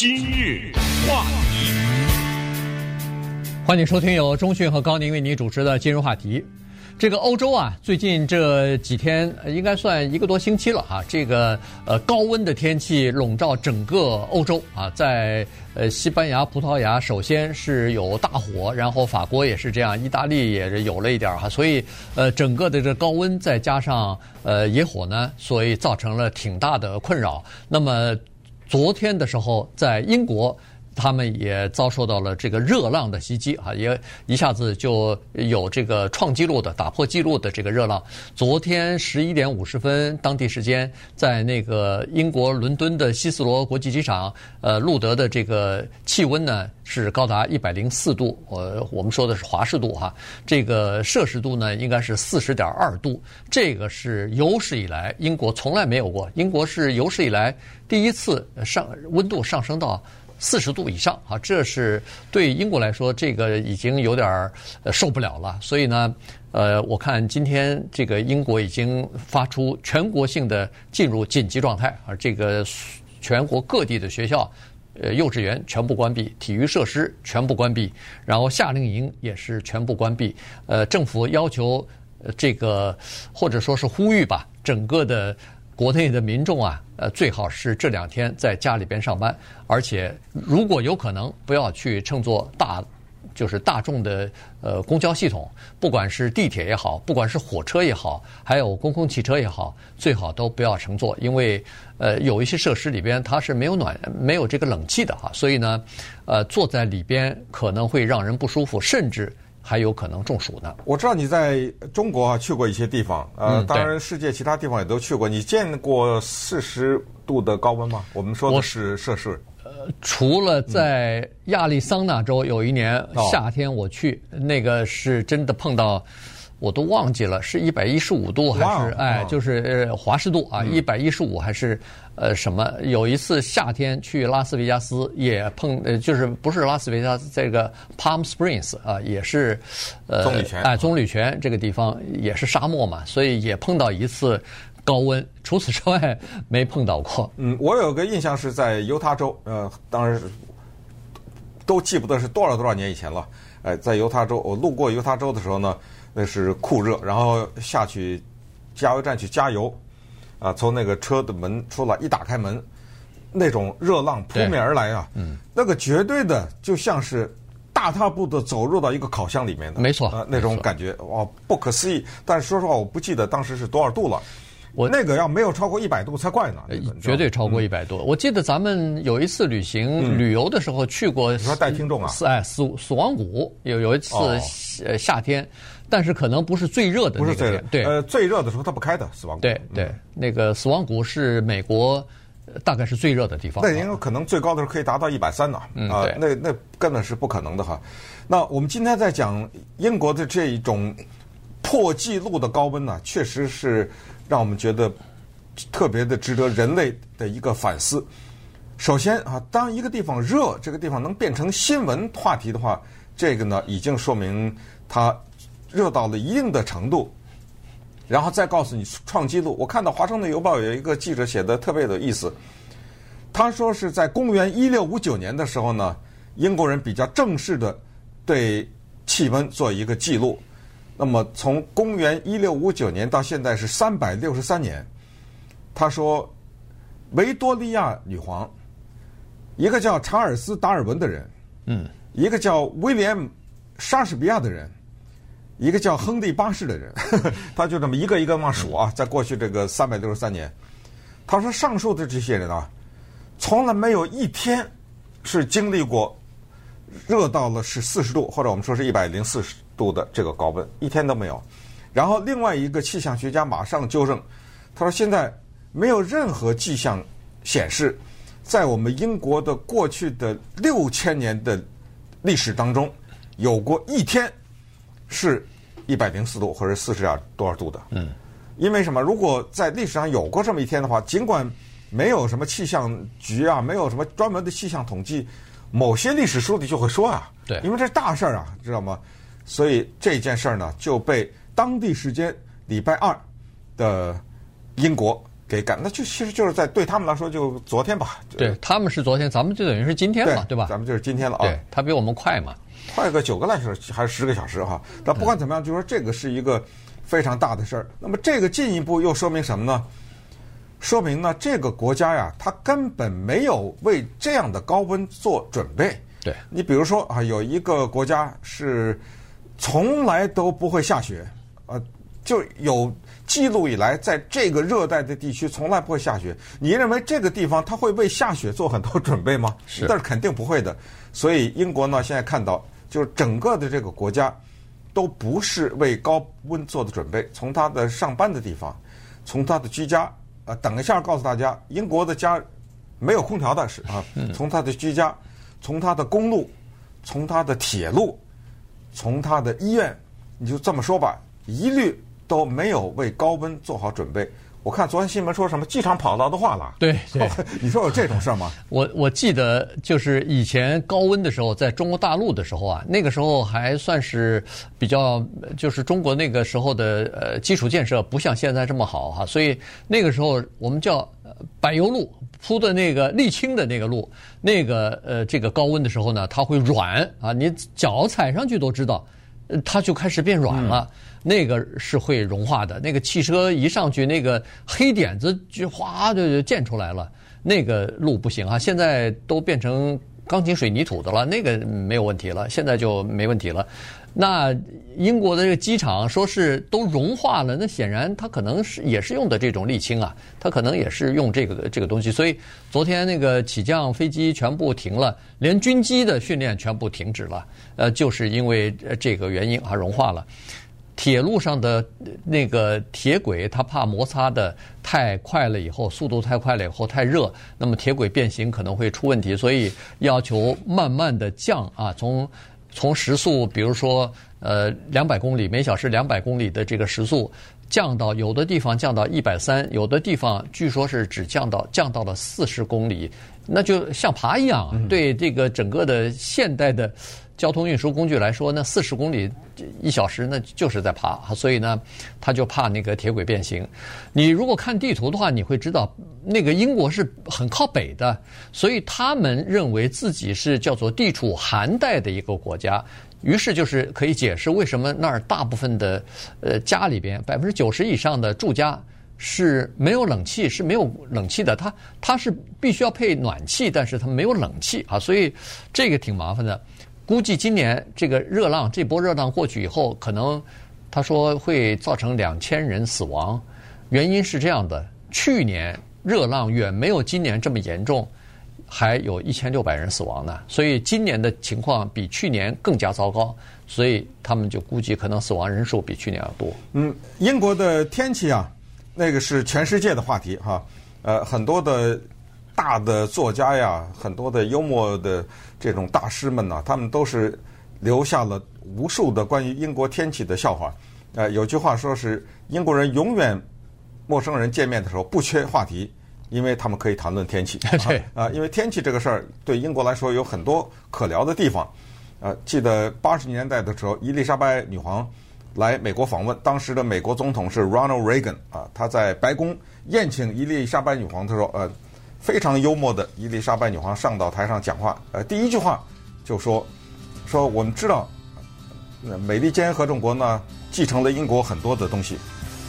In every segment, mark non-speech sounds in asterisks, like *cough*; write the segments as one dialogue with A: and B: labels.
A: 今日话题，
B: 欢迎收听由中讯和高宁为您主持的今日话题。这个欧洲啊，最近这几天应该算一个多星期了哈。这个呃高温的天气笼罩整个欧洲啊，在呃西班牙、葡萄牙首先是有大火，然后法国也是这样，意大利也是有了一点哈。所以呃整个的这高温再加上呃野火呢，所以造成了挺大的困扰。那么昨天的时候，在英国。他们也遭受到了这个热浪的袭击啊，也一下子就有这个创纪录的、打破纪录的这个热浪。昨天十一点五十分当地时间，在那个英国伦敦的希斯罗国际机场，呃，录得的这个气温呢是高达一百零四度，呃，我们说的是华氏度哈，这个摄氏度呢应该是四十点二度，这个是有史以来英国从来没有过，英国是有史以来第一次上温度上升到。四十度以上啊，这是对英国来说，这个已经有点受不了了。所以呢，呃，我看今天这个英国已经发出全国性的进入紧急状态，而这个全国各地的学校、呃幼稚园全部关闭，体育设施全部关闭，然后夏令营也是全部关闭。呃，政府要求这个或者说是呼吁吧，整个的。国内的民众啊，呃，最好是这两天在家里边上班，而且如果有可能，不要去乘坐大，就是大众的呃公交系统，不管是地铁也好，不管是火车也好，还有公共汽车也好，最好都不要乘坐，因为呃有一些设施里边它是没有暖、没有这个冷气的哈，所以呢，呃，坐在里边可能会让人不舒服，甚至。还有可能中暑呢。
C: 我知道你在中国啊去过一些地方，呃，当然世界其他地方也都去过。你见过四十度的高温吗？我们说的是摄氏。
B: 呃，除了在亚利桑那州有一年夏天我去，那个是真的碰到。我都忘记了，是一百一十五度还是哎，就是呃华氏度啊，一百一十五还是呃什么？有一次夏天去拉斯维加斯也碰，呃就是不是拉斯维加斯这个 Palm Springs 啊，也是呃
C: 棕榈泉
B: 哎棕榈泉这个地方也是沙漠嘛，所以也碰到一次高温。除此之外没碰到过。*laughs*
C: 嗯，我有个印象是在犹他州，呃，当然都记不得是多少多少年以前了。哎，在犹他州，我路过犹他州的时候呢。那是酷热，然后下去加油站去加油，啊，从那个车的门出来，一打开门，那种热浪扑面而来啊，嗯，那个绝对的就像是大踏步的走入到一个烤箱里面的，
B: 没错，
C: 啊，那种感觉哇，不可思议。但是说实话，我不记得当时是多少度了。我那个要没有超过一百度才怪呢，
B: 绝对超过一百度。我记得咱们有一次旅行旅游的时候去过，
C: 你说带听众啊？
B: 哎，死死亡谷有有一次呃夏天。但是可能不是最热的那个，
C: 不是最热，
B: 对，
C: 呃，最热的时候它不开的死亡谷。
B: 对对，那个死亡谷是美国大概是最热的地方。
C: 那应该可能最高的时候可以达到一百三呢，啊，那那根本是不可能的哈。那我们今天在讲英国的这一种破纪录的高温呢，确实是让我们觉得特别的值得人类的一个反思。首先啊，当一个地方热，这个地方能变成新闻话题的话，这个呢已经说明它。热到了一定的程度，然后再告诉你创纪录。我看到《华盛顿邮报》有一个记者写的特别有意思，他说是在公元一六五九年的时候呢，英国人比较正式的对气温做一个记录。那么从公元一六五九年到现在是三百六十三年。他说，维多利亚女皇，一个叫查尔斯·达尔文的人，嗯，一个叫威廉·莎士比亚的人。一个叫亨利八世的人，呵呵，他就这么一个一个往数啊，在过去这个三百六十三年，他说上述的这些人啊，从来没有一天是经历过热到了是四十度或者我们说是一百零四十度的这个高温，一天都没有。然后另外一个气象学家马上纠正，他说现在没有任何迹象显示，在我们英国的过去的六千年的历史当中，有过一天是。一百零四度或者四十点多少度的？嗯，因为什么？如果在历史上有过这么一天的话，尽管没有什么气象局啊，没有什么专门的气象统计，某些历史书里就会说啊，
B: 对，
C: 因为这是大事儿啊，知道吗？所以这件事儿呢，就被当地时间礼拜二的英国给赶，那就其实就是在对他们来说，就昨天吧。
B: 对，他们是昨天，咱们就等于是今天嘛，对吧？
C: 咱们就是今天了啊。
B: 对，他比我们快嘛，
C: 快个九个来小时还是十个小时哈。但不管怎么样，就说这个是一个非常大的事儿。那么这个进一步又说明什么呢？说明呢，这个国家呀，它根本没有为这样的高温做准备。
B: 对，
C: 你比如说啊，有一个国家是从来都不会下雪，呃，就有记录以来，在这个热带的地区从来不会下雪。你认为这个地方它会为下雪做很多准备吗？
B: 是，
C: 但是肯定不会的。所以英国呢，现在看到就是整个的这个国家都不是为高温做的准备。从他的上班的地方，从他的居家。呃，等一下，告诉大家，英国的家没有空调的是啊。从他的居家，从他的公路，从他的铁路，从他的医院，你就这么说吧，一律都没有为高温做好准备。我看昨天新闻说什么机场跑道都化了，
B: 对对，*laughs*
C: 你说有这种事儿吗？
B: 我我记得就是以前高温的时候，在中国大陆的时候啊，那个时候还算是比较，就是中国那个时候的呃基础建设不像现在这么好哈，所以那个时候我们叫柏油路铺的那个沥青的那个路，那个呃这个高温的时候呢，它会软啊，你脚踩上去都知道，它就开始变软了。嗯那个是会融化的，那个汽车一上去，那个黑点子就哗就溅出来了。那个路不行啊，现在都变成钢筋水泥土的了，那个没有问题了，现在就没问题了。那英国的这个机场说是都融化了，那显然它可能是也是用的这种沥青啊，它可能也是用这个这个东西。所以昨天那个起降飞机全部停了，连军机的训练全部停止了，呃，就是因为这个原因啊，融化了。铁路上的那个铁轨，它怕摩擦的太快了，以后速度太快了以后太热，那么铁轨变形可能会出问题，所以要求慢慢的降啊，从从时速，比如说呃两百公里每小时两百公里的这个时速，降到有的地方降到一百三，有的地方据说是只降到降到了四十公里，那就像爬一样，对这个整个的现代的。交通运输工具来说，那四十公里一小时，那就是在爬，所以呢，他就怕那个铁轨变形。你如果看地图的话，你会知道，那个英国是很靠北的，所以他们认为自己是叫做地处寒带的一个国家，于是就是可以解释为什么那儿大部分的呃家里边百分之九十以上的住家是没有冷气，是没有冷气的，它它是必须要配暖气，但是它没有冷气啊，所以这个挺麻烦的。估计今年这个热浪，这波热浪过去以后，可能他说会造成两千人死亡。原因是这样的：去年热浪远没有今年这么严重，还有一千六百人死亡呢。所以今年的情况比去年更加糟糕，所以他们就估计可能死亡人数比去年要多。
C: 嗯，英国的天气啊，那个是全世界的话题哈。呃，很多的。大的作家呀，很多的幽默的这种大师们呢，他们都是留下了无数的关于英国天气的笑话。呃，有句话说是英国人永远陌生人见面的时候不缺话题，因为他们可以谈论天气。*laughs*
B: 对
C: 啊，因为天气这个事儿对英国来说有很多可聊的地方。呃，记得八十年代的时候，伊丽莎白女皇来美国访问，当时的美国总统是 Ronald Reagan 啊，他在白宫宴请伊丽莎白女皇，他说呃。非常幽默的伊丽莎白女皇上到台上讲话，呃，第一句话就说说我们知道，美利坚合众国呢继承了英国很多的东西，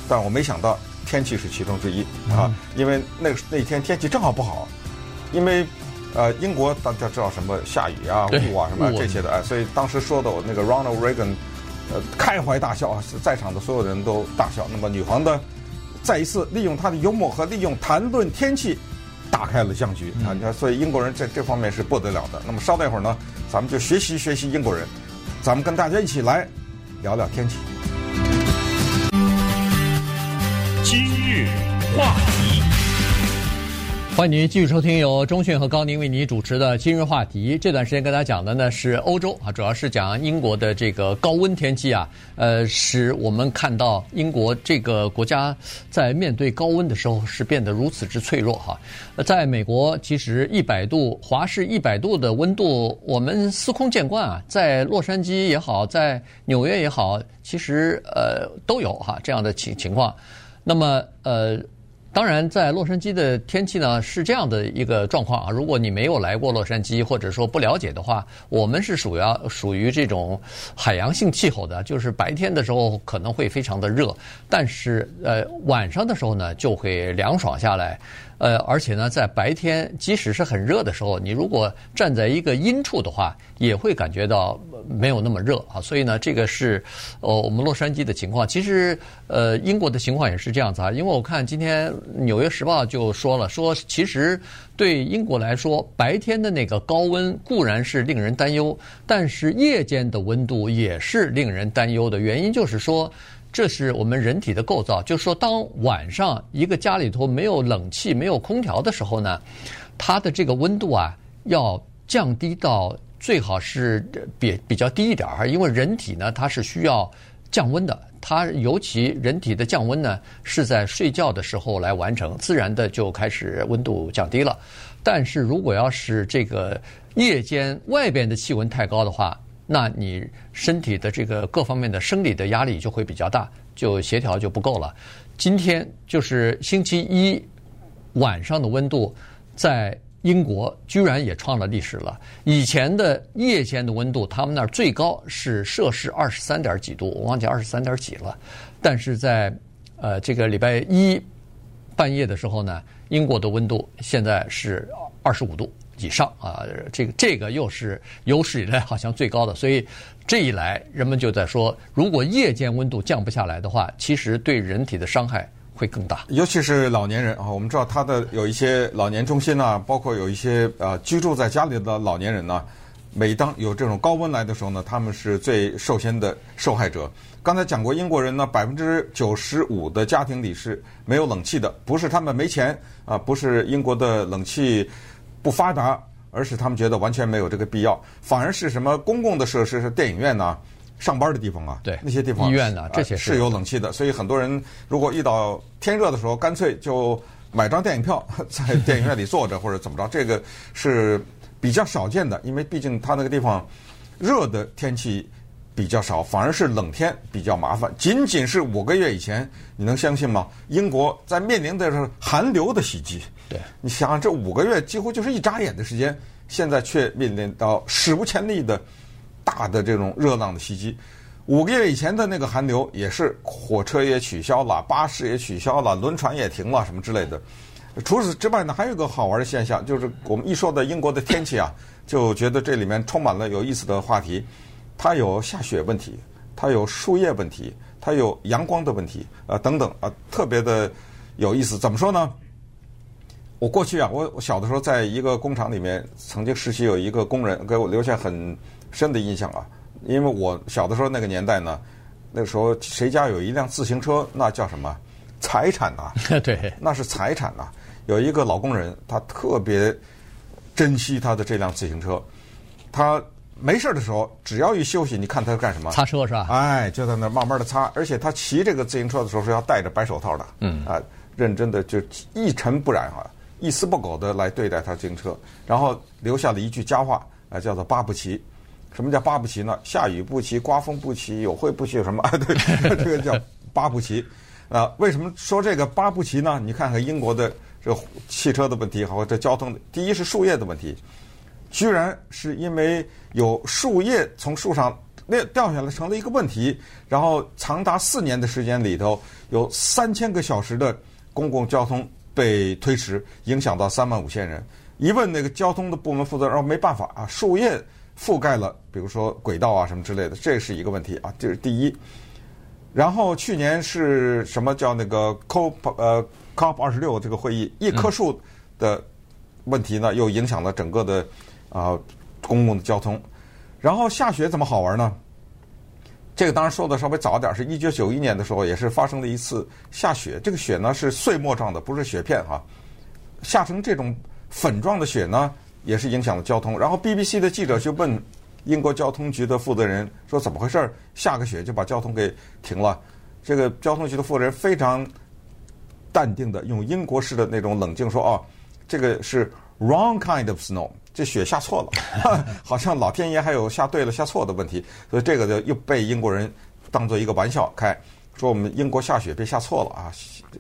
C: 但我没想到天气是其中之一啊，因为那那天天气正好不好，因为呃英国大家知道什么下雨啊雾啊什么这些的哎，所以当时说的我那个 Ronald Reagan 呃开怀大笑啊，在场的所有人都大笑。那么女皇的再一次利用她的幽默和利用谈论天气。打开了僵局啊！你看，所以英国人在这方面是不得了的。那么稍待一会儿呢，咱们就学习学习英国人，咱们跟大家一起来聊聊天气。
A: 今日话题。
B: 欢迎您继续收听由中讯和高宁为您主持的今日话题。这段时间跟大家讲的呢是欧洲啊，主要是讲英国的这个高温天气啊，呃，使我们看到英国这个国家在面对高温的时候是变得如此之脆弱哈。在美国，其实一百度华氏一百度的温度，我们司空见惯啊，在洛杉矶也好，在纽约也好，其实呃都有哈这样的情情况。那么呃。当然，在洛杉矶的天气呢是这样的一个状况啊。如果你没有来过洛杉矶，或者说不了解的话，我们是属于属于这种海洋性气候的，就是白天的时候可能会非常的热，但是呃晚上的时候呢就会凉爽下来。呃，而且呢，在白天即使是很热的时候，你如果站在一个阴处的话，也会感觉到没有那么热啊。所以呢，这个是呃我们洛杉矶的情况。其实呃英国的情况也是这样子啊。因为我看今天《纽约时报》就说了，说其实对英国来说，白天的那个高温固然是令人担忧，但是夜间的温度也是令人担忧的。原因就是说。这是我们人体的构造，就是说，当晚上一个家里头没有冷气、没有空调的时候呢，它的这个温度啊要降低到最好是比比较低一点儿，因为人体呢它是需要降温的，它尤其人体的降温呢是在睡觉的时候来完成，自然的就开始温度降低了。但是如果要是这个夜间外边的气温太高的话，那你身体的这个各方面的生理的压力就会比较大，就协调就不够了。今天就是星期一晚上的温度，在英国居然也创了历史了。以前的夜间的温度，他们那儿最高是摄氏二十三点几度，我忘记二十三点几了。但是在呃这个礼拜一半夜的时候呢，英国的温度现在是二十五度。以上啊，这个这个又是有史以来好像最高的，所以这一来，人们就在说，如果夜间温度降不下来的话，其实对人体的伤害会更大。
C: 尤其是老年人啊，我们知道他的有一些老年中心啊，包括有一些呃居住在家里的老年人呢，每当有这种高温来的时候呢，他们是最受先的受害者。刚才讲过，英国人呢，百分之九十五的家庭里是没有冷气的，不是他们没钱啊，不是英国的冷气。不发达，而是他们觉得完全没有这个必要，反而是什么公共的设施，是电影院呐、上班的地方啊，
B: 对，
C: 那些地方
B: 医院呐，这些
C: 是有冷气的。所以很多人如果遇到天热的时候，干脆就买张电影票，*laughs* 在电影院里坐着或者怎么着，这个是比较少见的，因为毕竟它那个地方热的天气比较少，反而是冷天比较麻烦。仅仅是五个月以前，你能相信吗？英国在面临的是寒流的袭击。
B: 对，
C: 你想想，这五个月几乎就是一眨眼的时间，现在却面临到史无前例的大的这种热浪的袭击。五个月以前的那个寒流，也是火车也取消了，巴士也取消了，轮船也停了，什么之类的。除此之外呢，还有一个好玩的现象，就是我们一说到英国的天气啊，就觉得这里面充满了有意思的话题。它有下雪问题，它有树叶问题，它有阳光的问题，呃，等等啊，特别的有意思。怎么说呢？我过去啊，我我小的时候在一个工厂里面曾经实习，有一个工人给我留下很深的印象啊。因为我小的时候那个年代呢，那个时候谁家有一辆自行车，那叫什么财产啊？*laughs*
B: 对，
C: 那是财产啊。有一个老工人，他特别珍惜他的这辆自行车，他没事的时候，只要一休息，你看他干什么？
B: 擦车是吧？
C: 哎，就在那慢慢的擦，而且他骑这个自行车的时候是要戴着白手套的。
B: 嗯
C: 啊，认真的就一尘不染啊。一丝不苟的来对待他自行车，然后留下了一句佳话，啊，叫做“八不骑”。什么叫“八不骑”呢？下雨不骑，刮风不骑，有会不骑，有什么？啊，*laughs* 对，这个叫“八不骑”。啊，为什么说这个“八不骑”呢？你看看英国的这汽车的问题，和这交通，第一是树叶的问题，居然是因为有树叶从树上那掉下来成了一个问题，然后长达四年的时间里头，有三千个小时的公共交通。被推迟，影响到三万五千人。一问那个交通的部门负责人，说没办法啊，树叶覆盖了，比如说轨道啊什么之类的，这是一个问题啊，这是第一。然后去年是什么叫那个 COP 呃 COP 二十六这个会议，一棵树的问题呢，又影响了整个的啊、公共的交通。然后下雪怎么好玩呢？这个当然说的稍微早点，是一九九一年的时候，也是发生了一次下雪。这个雪呢是碎末状的，不是雪片哈、下成这种粉状的雪呢，也是影响了交通。然后 BBC 的记者就问英国交通局的负责人说：“怎么回事？下个雪就把交通给停了？”这个交通局的负责人非常淡定的用英国式的那种冷静说：“啊，这个是 wrong kind of snow。”这雪下错了，*laughs* 好像老天爷还有下对了下错的问题，所以这个就又被英国人当做一个玩笑开。说我们英国下雪别下错了啊，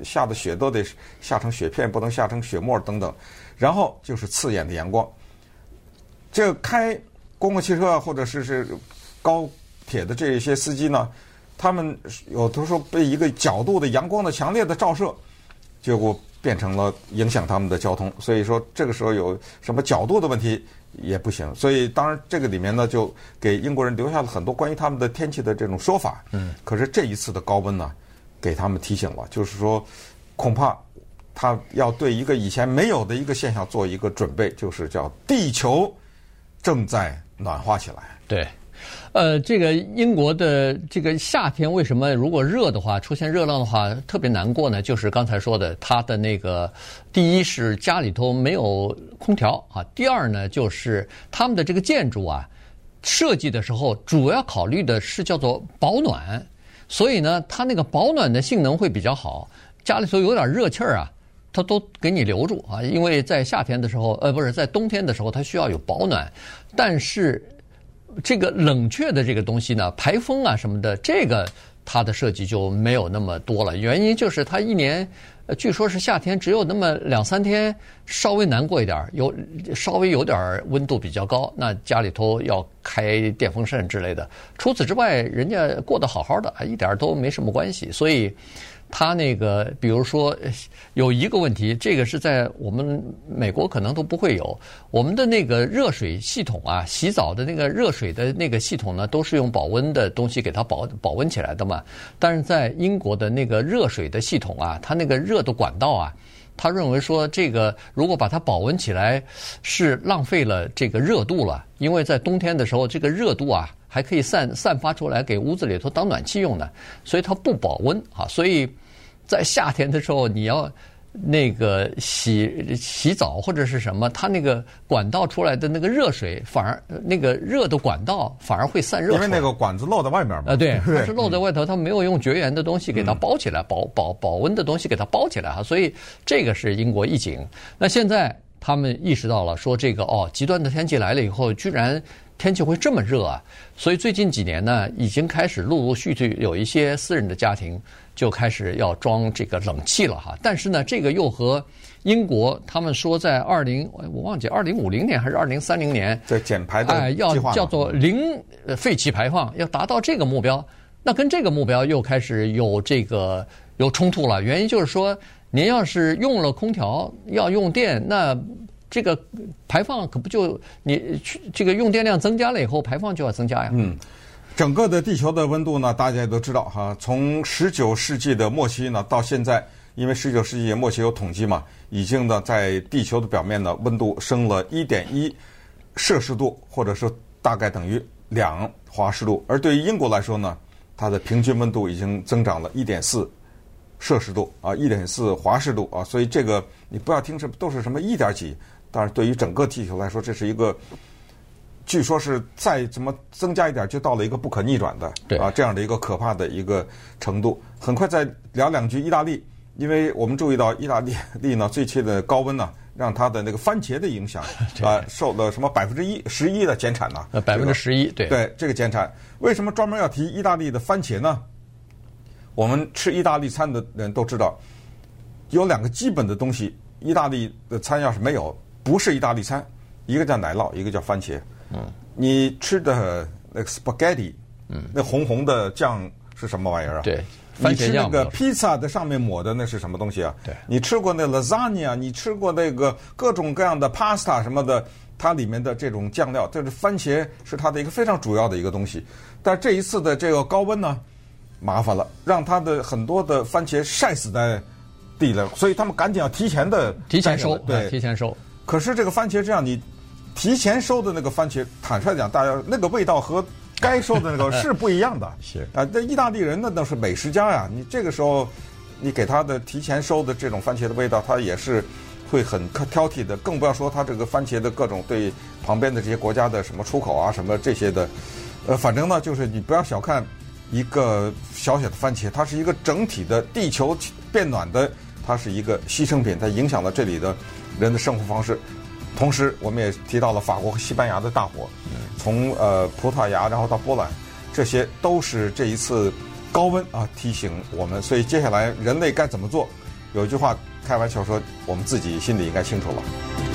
C: 下的雪都得下成雪片，不能下成雪沫等等。然后就是刺眼的阳光。这开公共汽车或者是是高铁的这些司机呢，他们有的时候被一个角度的阳光的强烈的照射，结果变成了影响他们的交通。所以说这个时候有什么角度的问题也不行。所以当然这个里面呢，就给英国人留下了很多关于他们的天气的这种说法。嗯。可是这一次的高温呢，给他们提醒了，就是说恐怕他要对一个以前没有的一个现象做一个准备，就是叫地球。正在暖化起来。
B: 对，呃，这个英国的这个夏天为什么如果热的话，出现热浪的话特别难过呢？就是刚才说的，它的那个第一是家里头没有空调啊，第二呢就是他们的这个建筑啊设计的时候主要考虑的是叫做保暖，所以呢它那个保暖的性能会比较好，家里头有点热气儿啊。它都给你留住啊，因为在夏天的时候，呃，不是在冬天的时候，它需要有保暖。但是这个冷却的这个东西呢，排风啊什么的，这个它的设计就没有那么多了。原因就是它一年，据说是夏天只有那么两三天稍微难过一点，有稍微有点温度比较高，那家里头要开电风扇之类的。除此之外，人家过得好好的，一点都没什么关系。所以。他那个，比如说有一个问题，这个是在我们美国可能都不会有。我们的那个热水系统啊，洗澡的那个热水的那个系统呢，都是用保温的东西给它保保温起来的嘛。但是在英国的那个热水的系统啊，它那个热的管道啊，他认为说这个如果把它保温起来，是浪费了这个热度了，因为在冬天的时候，这个热度啊。还可以散散发出来给屋子里头当暖气用的，所以它不保温啊。所以在夏天的时候，你要那个洗洗澡或者是什么，它那个管道出来的那个热水，反而那个热的管道反而会散热。
C: 因为那个管子露在外面嘛。
B: 啊，对，*laughs* 它是露在外头，它没有用绝缘的东西给它包起来，保保保温的东西给它包起来哈。所以这个是英国一景。那现在他们意识到了，说这个哦，极端的天气来了以后，居然。天气会这么热啊！所以最近几年呢，已经开始陆陆续续有一些私人的家庭就开始要装这个冷气了哈。但是呢，这个又和英国他们说在二零我忘记二零五零年还是二零三零年
C: 在减排的
B: 哎要叫做零废气排放，要达到这个目标，那跟这个目标又开始有这个有冲突了。原因就是说，您要是用了空调要用电，那。这个排放可不就你去这个用电量增加了以后，排放就要增加呀。
C: 嗯，整个的地球的温度呢，大家也都知道哈，从十九世纪的末期呢到现在，因为十九世纪末期有统计嘛，已经呢在地球的表面呢温度升了一点一摄氏度，或者说大概等于两华氏度。而对于英国来说呢，它的平均温度已经增长了一点四摄氏度啊，一点四华氏度啊，所以这个你不要听什么都是什么一点几。但是对于整个地球来说，这是一个，据说是再怎么增加一点，就到了一个不可逆转的啊这样的一个可怕的一个程度。很快再聊两句意大利，因为我们注意到意大利 *laughs* 利呢最近的高温呢，让它的那个番茄的影响 *laughs* 啊受了什么百分之一十一的减产呢？
B: 呃，百分之十一，对
C: 对，这个减产。为什么专门要提意大利的番茄呢？我们吃意大利餐的人都知道，有两个基本的东西，意大利的餐要是没有。不是意大利餐，一个叫奶酪，一个叫番茄。嗯，你吃的那个 spaghetti，嗯，那红红的酱是什么玩意儿啊？
B: 对，
C: 你吃那个披萨的上面抹的那是什么东西啊？
B: 对，
C: 你吃过那 lasagna，你吃过那个各种各样的 pasta 什么的，它里面的这种酱料，这是番茄是它的一个非常主要的一个东西。但这一次的这个高温呢，麻烦了，让它的很多的番茄晒死在地了，所以他们赶紧要提前的
B: 提前收，
C: 对，
B: 提前收。
C: 可是这个番茄这样，你提前收的那个番茄，坦率讲，大家那个味道和该收的那个是不一样的。*laughs*
B: 是
C: 啊，那意大利人那都是美食家呀。你这个时候，你给他的提前收的这种番茄的味道，他也是会很挑剔的。更不要说他这个番茄的各种对旁边的这些国家的什么出口啊，什么这些的。呃，反正呢，就是你不要小看一个小小的番茄，它是一个整体的地球变暖的，它是一个牺牲品，它影响了这里的。人的生活方式，同时我们也提到了法国和西班牙的大火，从呃葡萄牙然后到波兰，这些都是这一次高温啊提醒我们，所以接下来人类该怎么做？有一句话开玩笑说，我们自己心里应该清楚了。